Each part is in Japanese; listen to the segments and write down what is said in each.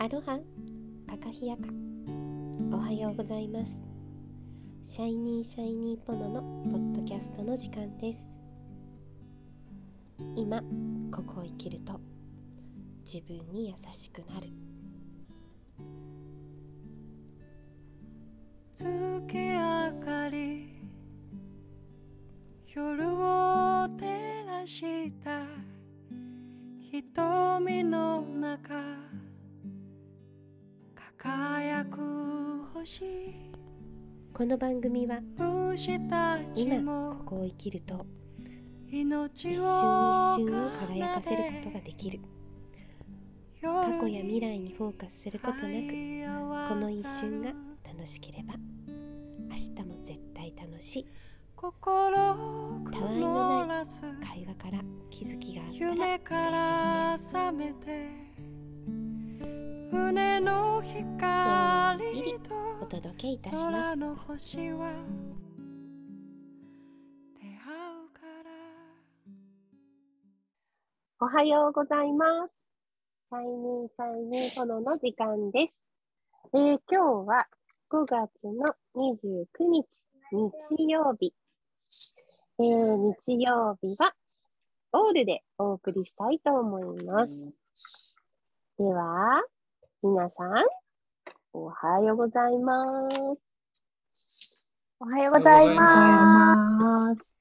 アロハ。カカヒヤカ。おはようございます。シャイニーシャイニーポノのポッドキャストの時間です。今ここを生きると自分に優しくなる。月明かり夜を照らした瞳の中。輝く星。この番組は今もここを生きると一瞬一瞬を輝かせることができる。過過去や未来にフォーカスすることなくこの一瞬が楽しければ明日も絶対楽しい。心たわいのない会話から気づきがあったらら嬉しいです胸の光とお届けいたします空の星は出会うからおはようございます。シャイニーシャイニー炎の時間です、えー今日は5月の29日日曜日、えー日曜日はオールでお送りしたいと思います。では皆さんおはようございますおはようございます。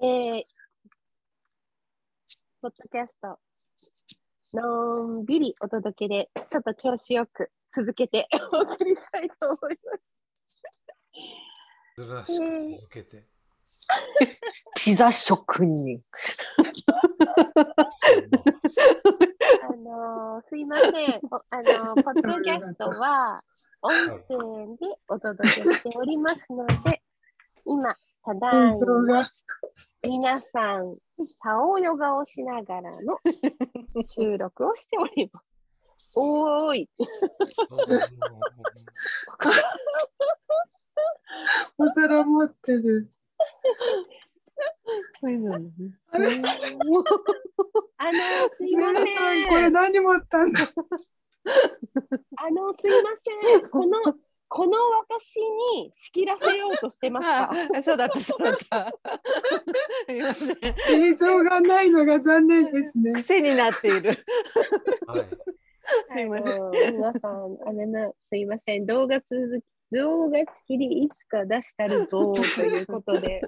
えー、ポッドキャスト、のんびりお届けで、ちょっと調子よく続けて お送りしたいと思います。珍しく続けて。ピザ職人。あのーすいません。おあのーポッドキャストは音声でお届けしておりますので、今、ただいま、皆さん、顔ヨガをしながらの収録をしております。おーい。お皿持ってる。そういうのねあのーすいませ皆さん、これん。何持ったんだあの、すいません。この、この私に仕切らせようとしてますかあ そうだった、そうだった。すいません。映像がないのが残念ですね。癖になっている。はい。すいません皆さん、あのな、すいません。動画続き、動画付きでいつか出したるぞ ということで、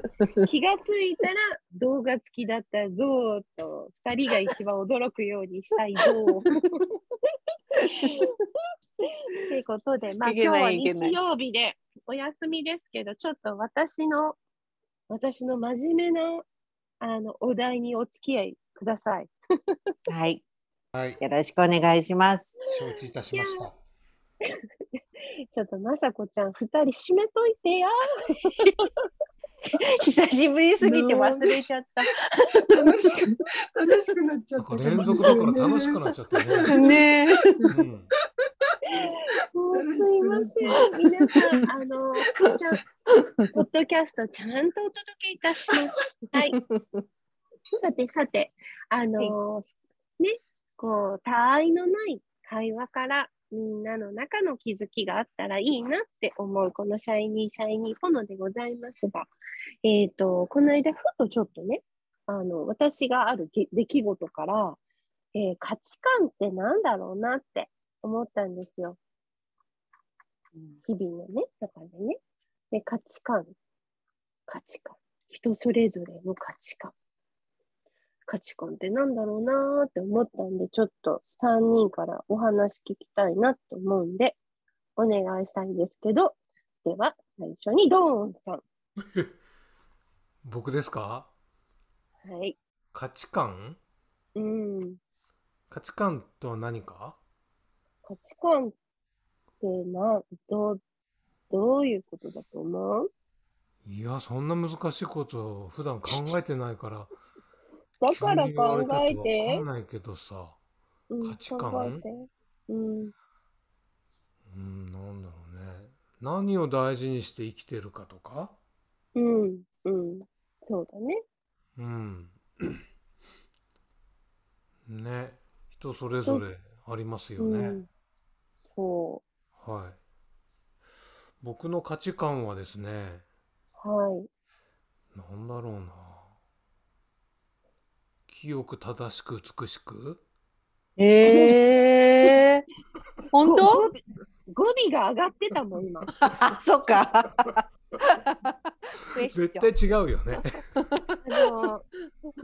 気がついたら動画付きだったぞと、二人が一番驚くようにしたいぞ。ということで、まあ今日は日曜日でお休みですけど、ちょっと私の、私の真面目なあのお題にお付き合いください。はい。はい。よろしくお願いします。承知いたしました。ちょっとまさこちゃん、二人閉めといてや。久しぶりすぎて忘れちゃった。楽しく、楽しくなっちゃった。連続だから楽しくなっちゃったね。ねえ。うん。もうすいません。皆さん、あの、ポッドキャストちゃんとお届けいたします。はい。さてさて、あの、ね、こう、他愛のない会話から、みんなの中の気づきがあったらいいなって思う、このシャイニーシャイニーポノでございますが、えっ、と、この間、ふとちょっとね、あの、私がある出来事から、えー価値観ってなんだろうなって思ったんですよ。日々のね、中でね。で、価値観。価値観。人それぞれの価値観。価値観ってなんだろうなーって思ったんで、ちょっと3人からお話聞きたいなと思うんで、お願いしたいんですけど、では、最初にドーンさん。僕ですか？はい。価値観？うん。価値観とは何か？価値観ってな、どう、どういうことだと思う？いや、そんな難しいこと普段考えてないから。だから考たえてとわかん。ないけどさ。うん価値観？うん。うん、なんだろうね。何を大事にして生きてるかとか？うん。うん。そうだね。うん。ね。人それぞれありますよね。うん、そはい。僕の価値観はですね、う。はい。なんだろうな。清く正しく美しく？えー、本語当？尾語尾が上がってたもん、今。あ そっか。絶対違うよね。あの、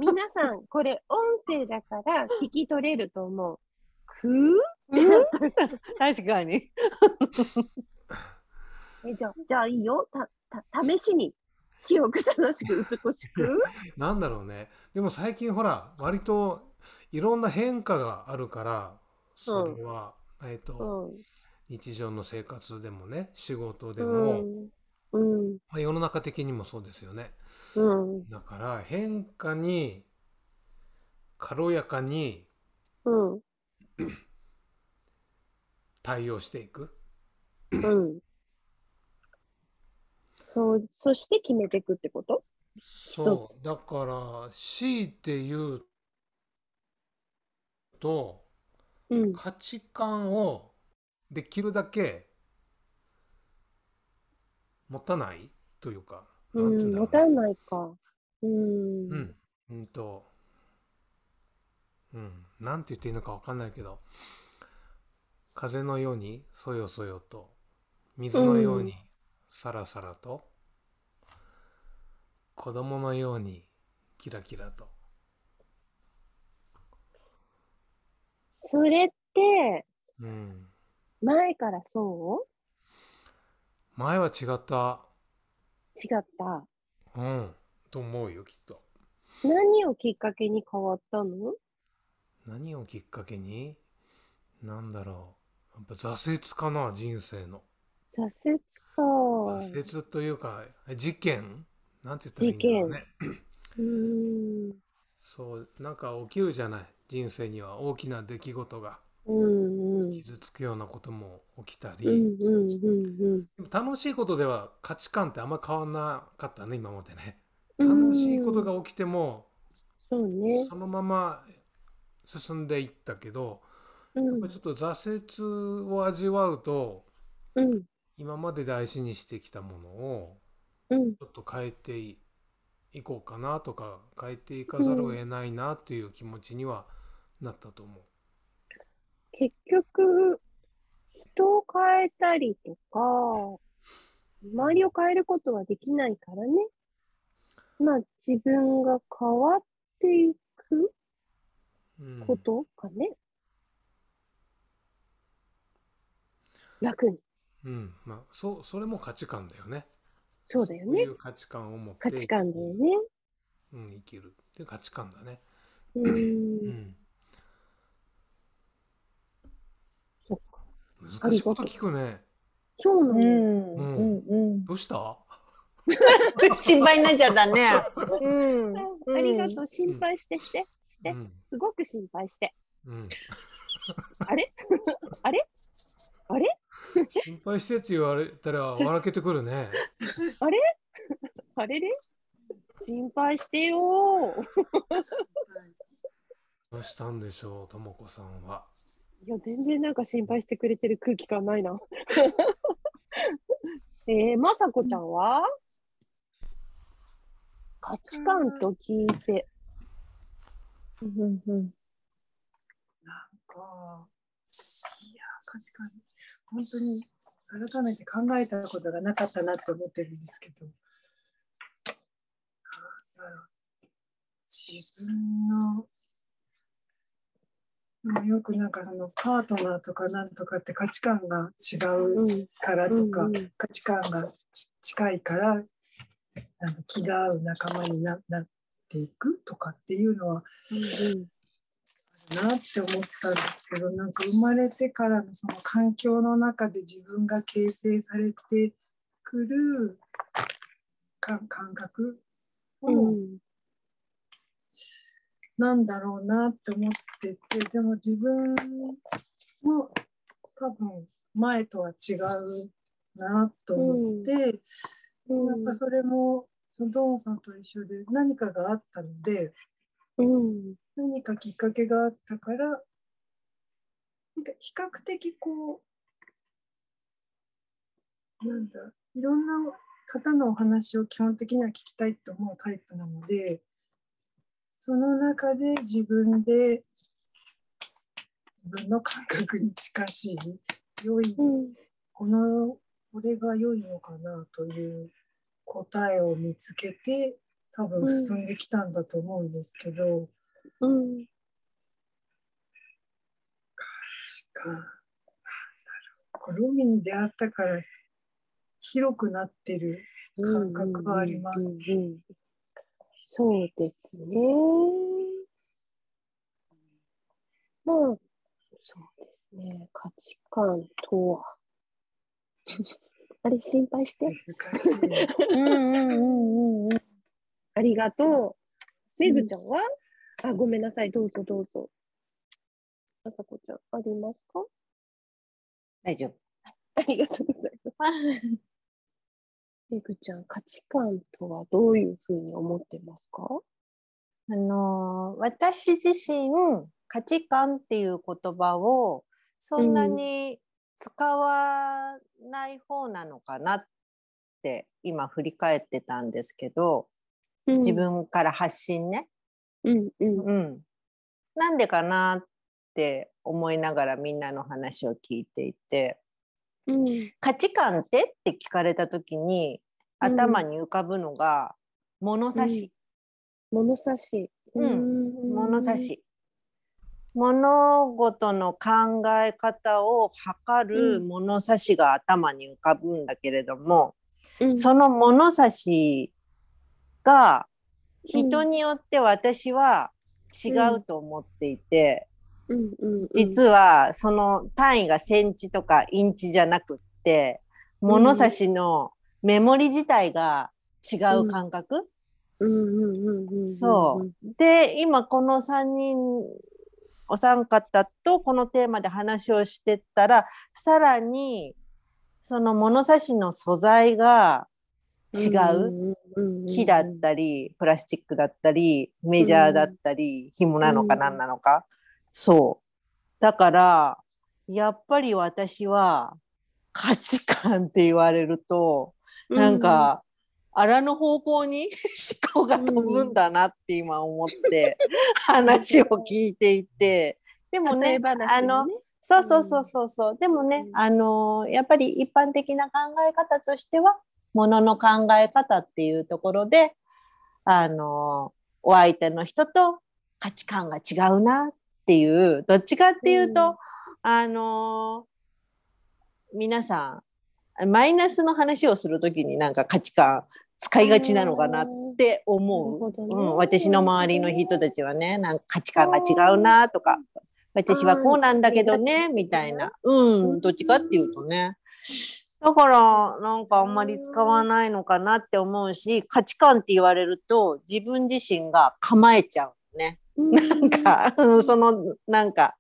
皆さん、これ音声だから聞き取れると思う。く 確かに。えじゃあ、じゃあいいよ。た、た、試しに。清く正しく美しく？なんだろうね。でも最近ほら、割といろんな変化があるから、それは、えっと、うん。日常の生活でもね、仕事でうも、ん。うん。まあ世の中的にもそうですよね。うん。だから変化に軽やかにうん。対応していく。うん。そう、そして決めていくってこと？そう。だから、強いて言うと、うん。価値観をできるだけ持たないというか、うん。なんていうんだろうわかんないか。うん。うん、うんと、うん、なんて言っていいのかわかんないけど、風のようにそよそよと、水のようにさらさらと、子供のようにキラキラと。それって、うん、前からそ前は違った、う違った？うん、と思うよ、きっと。何をきっかけに変わったの？何をきっかけに？なんだろう。やっぱ挫折かな、人生の。挫折か。挫折というか、事件？なんて言ったらいいんだろうね。う。そう、なんか起きるじゃない。人生には大きな出来事がうんうん。傷つくようなことも起きたり、うんうんうんうん。でも楽しいことでは価値観ってあんま変わんなかったね、今までね。楽しいことが起きても、そうね。そのまま進んでいったけど、うんやっぱりちょっと挫折を味わうと、うん今まで大事にしてきたものをうんちょっと変えていいこうかなとか変えていかざるを得ないなっていう気持ちにはなったと思う。結局、人を変えたりとか、周りを変えることはできないからね。まあ、自分が変わっていくうんことかね。楽に。うん、まあそうそれも価値観だよね。そうだよねそうい。う価値観を持って価値観だよね。うん、生きるっていう価値観だね。う。うんん、そっか。難しいこと聞くね。そうなの。うんうんうん。どうした？心配になっちゃったね。うん。ありがとう。心配してして。して。うん、すごく心配して。うん、あれ？あれ？あれ？心配してって言われたら笑けてくるね。あれ？あれれ？心配してよ どうしたんでしょう、ともこさんは。いや、全然なんか心配してくれてる空気感ないな。えー、まさこちゃんは？価値観と聞いて。うんうんなんか、いや、価値観、本当に改めて考えたことがなかったなって思ってるんですけど、自分の、うんよくなんかそのパートナーとかなんとかって価値観が違う。うん。からとか、うんうん価値観がち近いからあの気が合う仲間にななっていくとかっていうのはうんなって思ったんですけどなんか生まれてからのその環境の中で自分が形成されてくるか感覚を、うんうんなんだろうなって思っててでも自分も多分前とは違うなと思って、うん。やっぱそれもそのドーンさんと一緒で何かがあったのでうん。何かきっかけがあったからなんか比較的こう、なんだ、いろんな方のお話を基本的には聞きたいと思うタイプなので、その中で自分で自分の感覚に近しい、良い、うん。この、これが良いのかなという答えを見つけて、多分進んできたんだと思うんですけど、うんか。なんだろう。こう海に出会ったから広くなってる感覚があります。うんうんうんうんそうですね。まあ、そうですね。価値観とは。あれ、心配して。難しい。うんうんうんうん。ありがとう。めぐちゃんは？あ、ごめんなさい。どうぞどうぞ。あさこちゃん、ありますか？大丈夫。ありがとうございます。めぐちゃん、価値観とはどういうふうに思ってますか？あのー私自身価値観っていう言葉をそんなに使わない方なのかなって今振り返ってたんですけど自。分から発信ね、うんうんうん、なんでかなって思いながらみんなの話を聞いていてうん価値観ってって聞かれた時にうん頭に浮かぶのが物差し。物差し。うんん物差。し。物事の考え方を測るうん物差しが頭に浮かぶんだけれども、うんその物差しが人によって私は違うと思っていて、うん。うん。うん、実はその単位がセンチとかインチじゃなくって物差しのメモリ自体が違う感覚、うん。うん。うん。うん。うん、そう。で、今この3人、お三方とこのテーマで話をしてったら、さらに、その物差しの素材が違う？木だったり、プラスチックだったり、メジャーだったり、紐なのかうん。何なのか？そう。だから、やっぱり私は価値観って言われると、なん、か、あらぬ方向に 思考が飛ぶんだなって今思って、話を聞いていて、でもねあのそうそうそうそうそう、でもね、うん。あのやっぱり一般的な考え方としては、ものの考え方っていうところで、あのお相手の人と価値観が違うなっていう、どっちかっていうと、うん。あの皆さん、マイナスの話をするときになんか価値観使いがちなのかなって思う。うん、私の周りの人たちはね、なんか価値観が違うなとか、私はこうなんだけどね、みたいな。うん、どっちかっていうとね。だから、なんかあんまり使わないのかなって思うし、価値観って言われると自分自身が構えちゃうね。なんか、うんその、なんか、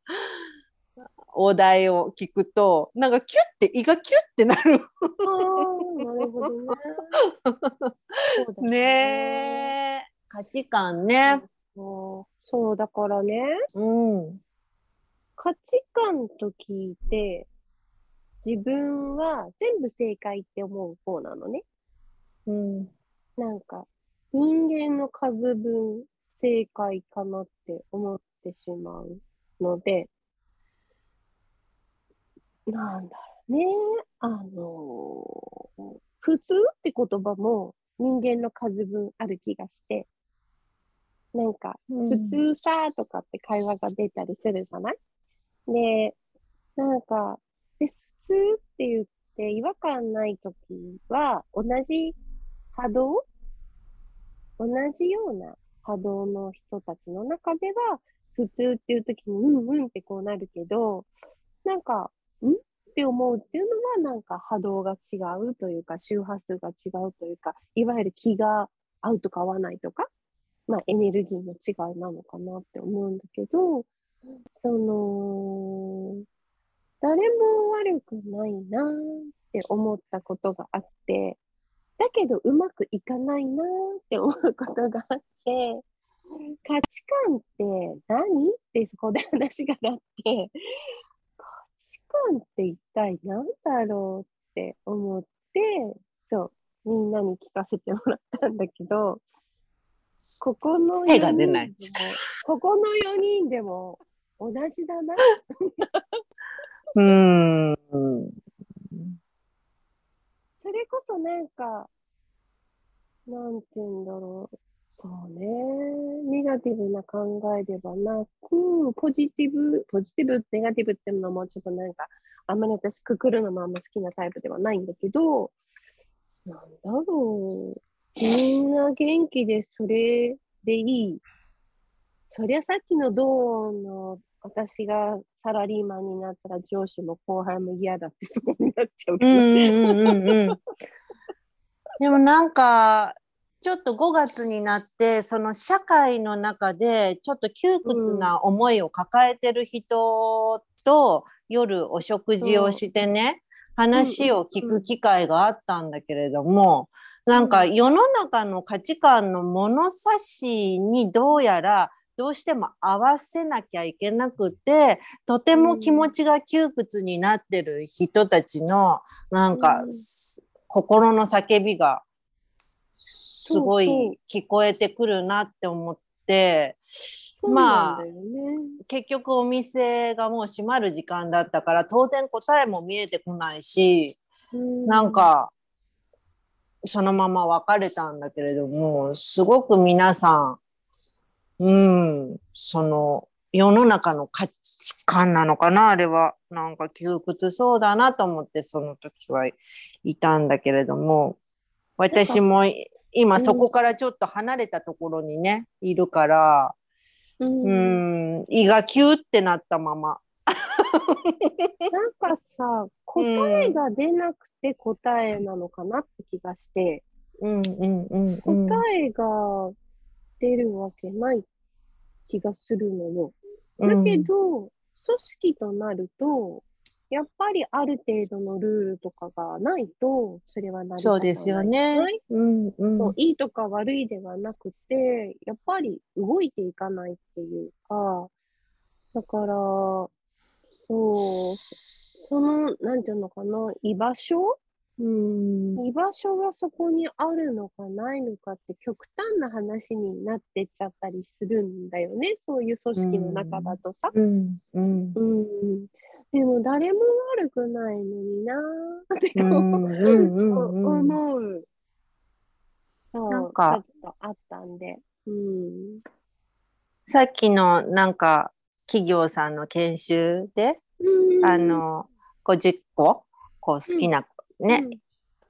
お題を聞くと、なんかキュッて、胃がキュッてなる。あーなるほどね。ねえ。価値観ね。そうそう、だからね、うん。価値観と聞いて、自分は全部正解って思う方なのね。うん。なんか、人間の数分正解かなって思ってしまうので、なんだろうね。あのー普通って言葉も人間の数分ある気がして、なんか、普通さとかって会話が出たりするじゃない？で、なんか、で、普通って言って違和感ないときは、同じ波動同じような波動の人たちの中では、普通っていうときに、うんうんってこうなるけど、なんか、んって思うっていうのは、なんか波動が違うというか、周波数が違うというか、いわゆる気が合うとか合わないとか、まあエネルギーの違いなのかなって思うんだけど、その、誰も悪くないなって思ったことがあって、だけどうまくいかないなって思うことがあって、価値観って何ってそこで話がなって、価観って一体何だろうって思って、そう、みんなに聞かせてもらったんだけど、ここの手が出ない4人でもここの4人でも同じだな。うん。それこそなんか、なんて言うんだろう。そうね。ネガティブな考えではなく、ポジティブ、ポジティブ、ネガティブっていうのもちょっとなんか、あんまり私くくるのもあんま好きなタイプではないんだけど、なんだろう。みんな元気でそれでいい。そりゃさっきのドーンの私がサラリーマンになったら上司も後輩も嫌だってそこになっちゃうけど。でもなんか、ちょっと5月になって、その社会の中で、ちょっと窮屈な思いを抱えてる人と、夜お食事をしてね、話を聞く機会があったんだけれども、なんか世の中の価値観の物差しにどうやらどうしても合わせなきゃいけなくて、とても気持ちが窮屈になってる人たちの、なんか、うん。す心の叫びがすごい聞こえてくるなって思って、そうなんだよね。結局お店がもう閉まる時間だったから当然答えも見えてこないし、うん。なん、かそのまま別れたんだけれどもすごく皆さんうん。その世の中の価値観なのかな？あれはなんか窮屈そうだなと思ってその時はいたんだけれども。私も今そこからちょっと離れたところにねいるからう、うんん胃がキューってなったまま。なんかさ、答えが出なくて答えなのかなって気がして、うんうんうんうん。答えが出るわけない気がするのよ。だけど、組織となると、やっぱりある程度のルールとかがないと、それはない。そうですよね。はいうんうん。そういいとか悪いではなくて、やっぱり動いていかないっていうか、だから、そう、その、なんていうのかな、居場所うん居場所がそこにあるのかないのかって極端な話になってっちゃったりするんだよね。そういう組織の中だとさ。うんうんうん。でも誰も悪くないのになーってうん思う。なんかちょっとあったんで。うん。さっきのなんか企業さんの研修で、うんあ、の50個こう好きな、ね、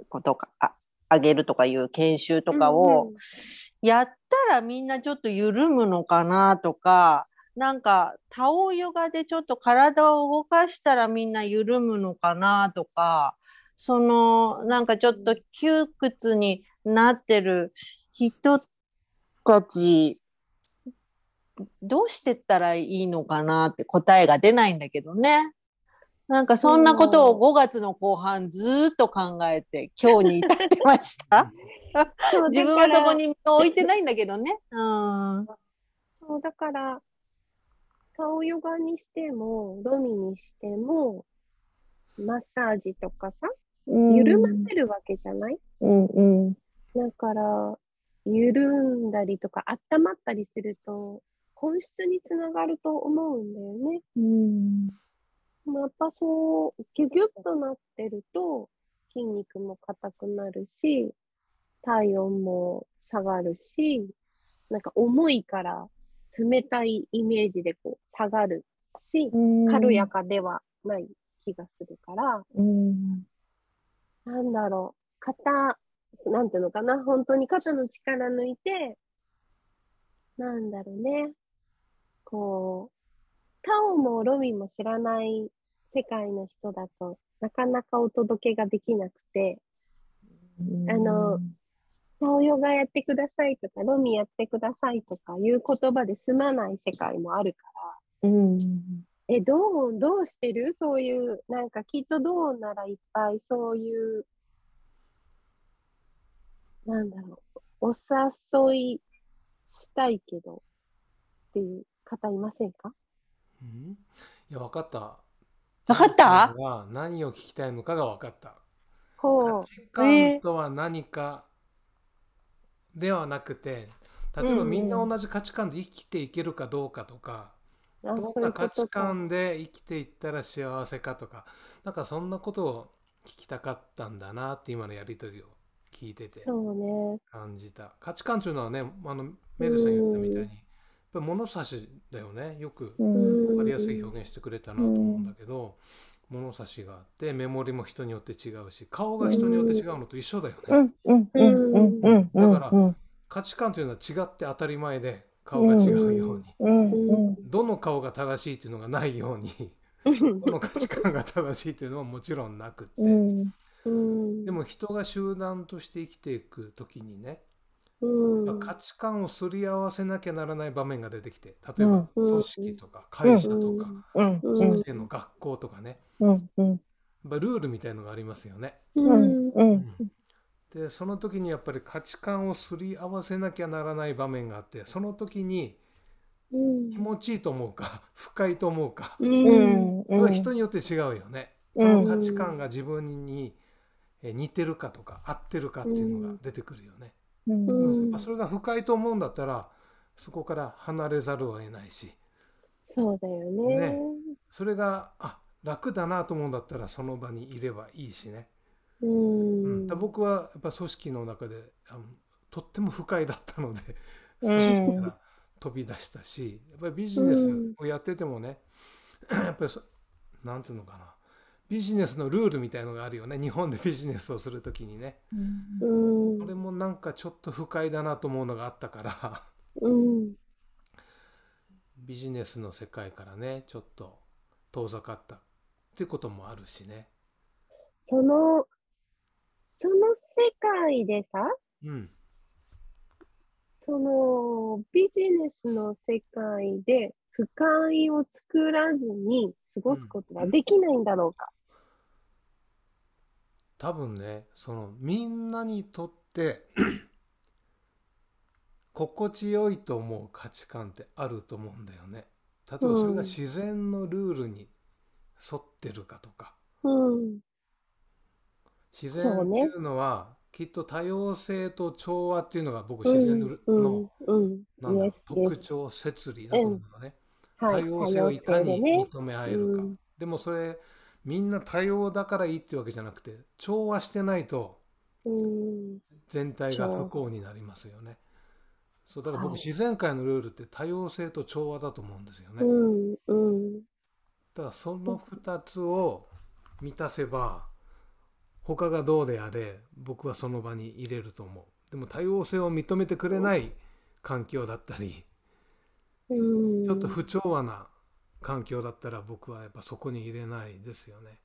ことかああげるとかいう研修とかを、やったらみんなちょっと緩むのかなとかなんかタオヨガでちょっと体を動かしたらみんな緩むのかなとかそのなんかちょっと窮屈になってる人たちどうしてったらいいのかなって答えが出ないんだけどね。なんかそんなことを5月の後半ずーっと考えて今日に至ってました。自分はそこに置いてないんだけどね。うん。そう、だから、顔ヨガにしても、ロミにしても、マッサージとかさ、緩ませるわけじゃない、うんうん。だから、緩んだりとか、温まったりすると、本質につながると思うんだよね。うん。やっぱそう、ギュギュッとなってると、筋肉も硬くなるし、体温も下がるし、なんか重いから冷たいイメージでこう下がるし、軽やかではない気がするから、うん。なんだろう、肩、なんていうのかな、本当に肩の力抜いて、なんだろうね、こう、タオもロミも知らない世界の人だとなかなかお届けができなくて、あのタオヨガやってくださいとか、ロミやってくださいとかいう言葉で済まない世界もあるから、うん。え、どう、どうしてる？そういう、なんかきっとどうならいっぱいそういう、なんだろう、お誘いしたいけどっていう方いませんか？うんいや分かったわかった？人生が何を聞きたいのかが分かった。ほう。価値観とは何かではなくて、例えばうんみんな同じ価値観で生きていけるかどうかとか、ういうこな価値。観で生きていったら幸せかとか、なんかそんなことを聞きたかったんだなって今のやりとりを聞いてて。感じた。価値観というのはね、あのメルさん言ったみたいに、ぱり物差しだよね。よくうん。分かりやすい表現してくれたなと思うんだけど、物差しがあってメモリも人によって違うし顔が人によって違うのと一緒だよね、うん。うん。うん。うん。うん。うん。だから価値観というのは違って当たり前で顔が違うように、どの顔が正しいっていうのがないようにどの価値観が正しいっていうのはもちろんなくって、うん。でも人が集団として生きていく時にね、うん、価値観をすり合わせなきゃならない場面が出てきて例えばうん組織とか会社とか、先生の学校とかねうんうんやっぱルールみたいのがありますよね。うん。うんでその時にやっぱり価値観をすり合わせなきゃならない場面があってその時にうん気持ちいいと思うか 不快と思うかう。うんれは人によって違うよね。その価値観が自分にえ似てるかとか合ってるかっていうのが出てくるよね。うん。それが不快と思うんだったらそこから離れざるを得ないし。そうだよね。ね。それがあ楽だなと思うんだったらその場にいればいいしね。ううん。ん。だ僕はやっぱ組織の中であのとっても不快だったのでうん。組織から飛び出したしやっぱりビジネスをやっててもね やっぱりそなんていうのかなビジネスのルールみたいのがあるよね日本でビジネスをする時にねうん。それもなんかちょっと不快だなと思うのがあったからうん。ビジネスの世界からねちょっと遠ざかったっていうこともあるしね。その、その世界でさ、うんそのビジネスの世界で不快を作らずに過ごすことはできないんだろうか。多分ねそのみんなにとって 心地よいと思う価値観ってあると思うんだよね。例えばそれが自然のルールに沿ってるかとかうん。自然っていうのは、きっと多様性と調和っていうのが僕自然の。なんだ特徴摂理だと思うのね。はい。多様性をいかに。認め合えるか、うんでもそれみんな多様だからいいっていうわけじゃなくて調和してないとうん。全体が不幸になりますよね。そうだから僕、はい自然界のルールって多様性と調和だと思うんですよね。うん。うん。だからその2つを満たせば他がどうであれ僕はその場に入れると思う。でも多様性を認めてくれない環境だったりうん。ちょっと不調和な環境だったら僕はやっぱそこに入れないですよね。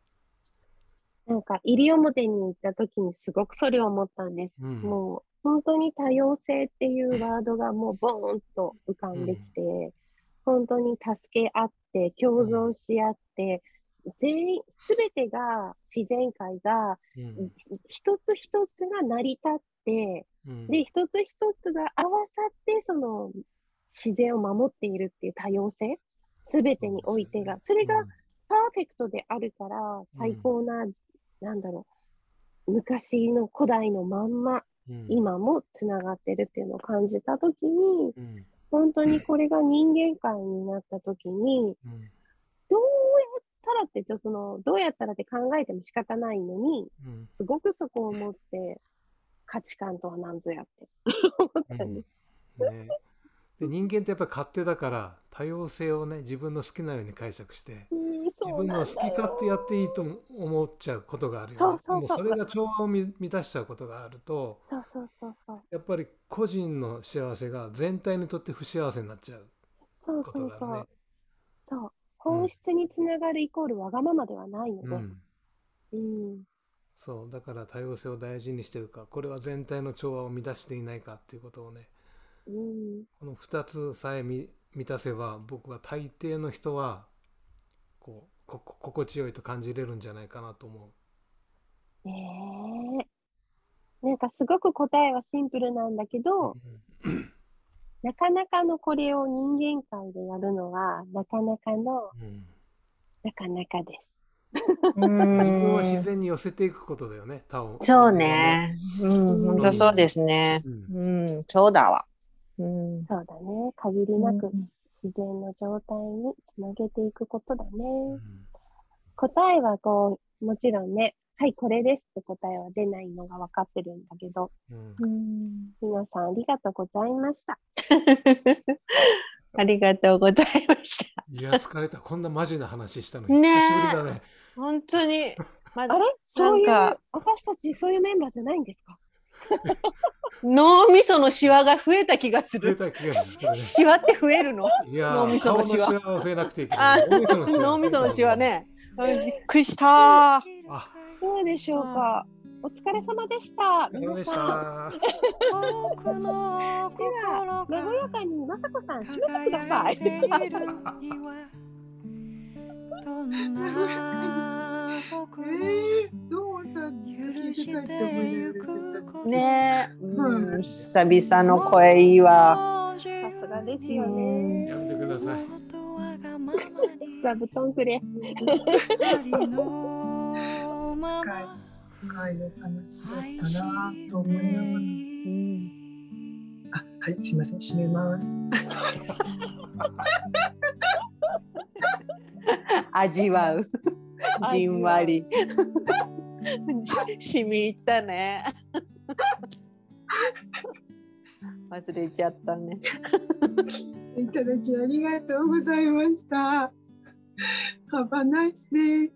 なんか、西表に行った時にすごくそれを思ったんです。うん、もう、本当に多様性っていうワードがもうボーンと浮かんできて、本当に助け合って、共存し合って、全員、すべてが、自然界が、うん一つ一つが成り立って、うんで、一つ一つが合わさって、その、自然を守っているっていう多様性、すべてにおいてが、それがパーフェクトであるから、最高な、なんだろう、昔の古代のまんま、うん。今もつながってるっていうのを感じたときに、うん。本当にこれが人間界になったときに、うん。どうやったらって、その、どうやったらって考えても仕方ないのに、うん。すごくそこを持って、価値観とは何ぞやって。思ったんです。ね、で人間ってやっぱり勝手だから多様性をね自分の好きなように解釈してうん、自そう分の好き勝手やっていいと思っちゃうことがあるよね。そうそれが調和をみ満たしちゃうことがあるとそうそうそうそう。やっぱり個人の幸せが全体にとって不幸せになっちゃうそうこそうそうとがあるね。。そう。本質につながるイコールわがままではないので。うん、うん。そうだから多様性を大事にしてるかこれは全体の調和を乱していないかっていうことをねうん。この2つさえみ満たせば僕は大抵の人はこうここ心地よいと感じれるんじゃないかなと思ねえ。なんかすごく答えはシンプルなんだけう。ど、うん なかなかのこれを人間界でやるのは、なかなかの、うんなかなかです。う自分を自ん然に寄せていくことだよね、他を。そう。ね。うん、本当そうですね。うんうん、そうだわ。うん、そうだね。限りなくうん自然の状態につなげていくことだね。うん答えはこう、もちろんね、はい、これですって答えは出ないのが分かってるんだけど、うんうん皆さんありがとうございました。ありがとうございました。いや、疲れた。こんなマジな話したのに。ねね。本当に。まあれ？そういうなんか、私たちそういうメンバーじゃないんですか？脳みそのシワが増えた気がする。増えた気がするね。シワって増えるの？いや脳みそのシワ顔のシワは増えなくていいけどあ脳みそのシワね。あびっくりした。あどうでしょうか？お疲れ様でした。皆さん、た。僕の心和やがかにまさこさん締めてください。僕もえー、どうさ許しいてゆくことねえ、ううんん、久々の声いいわ。さすがですよね。やめてください。座布団くれ。深い深いお話だったなと思いながら。あ、はい、すいません、閉めます。味わう。じんわり。しみ入ったね。忘れちゃったね。いただきありがとうございました。Have a nice day.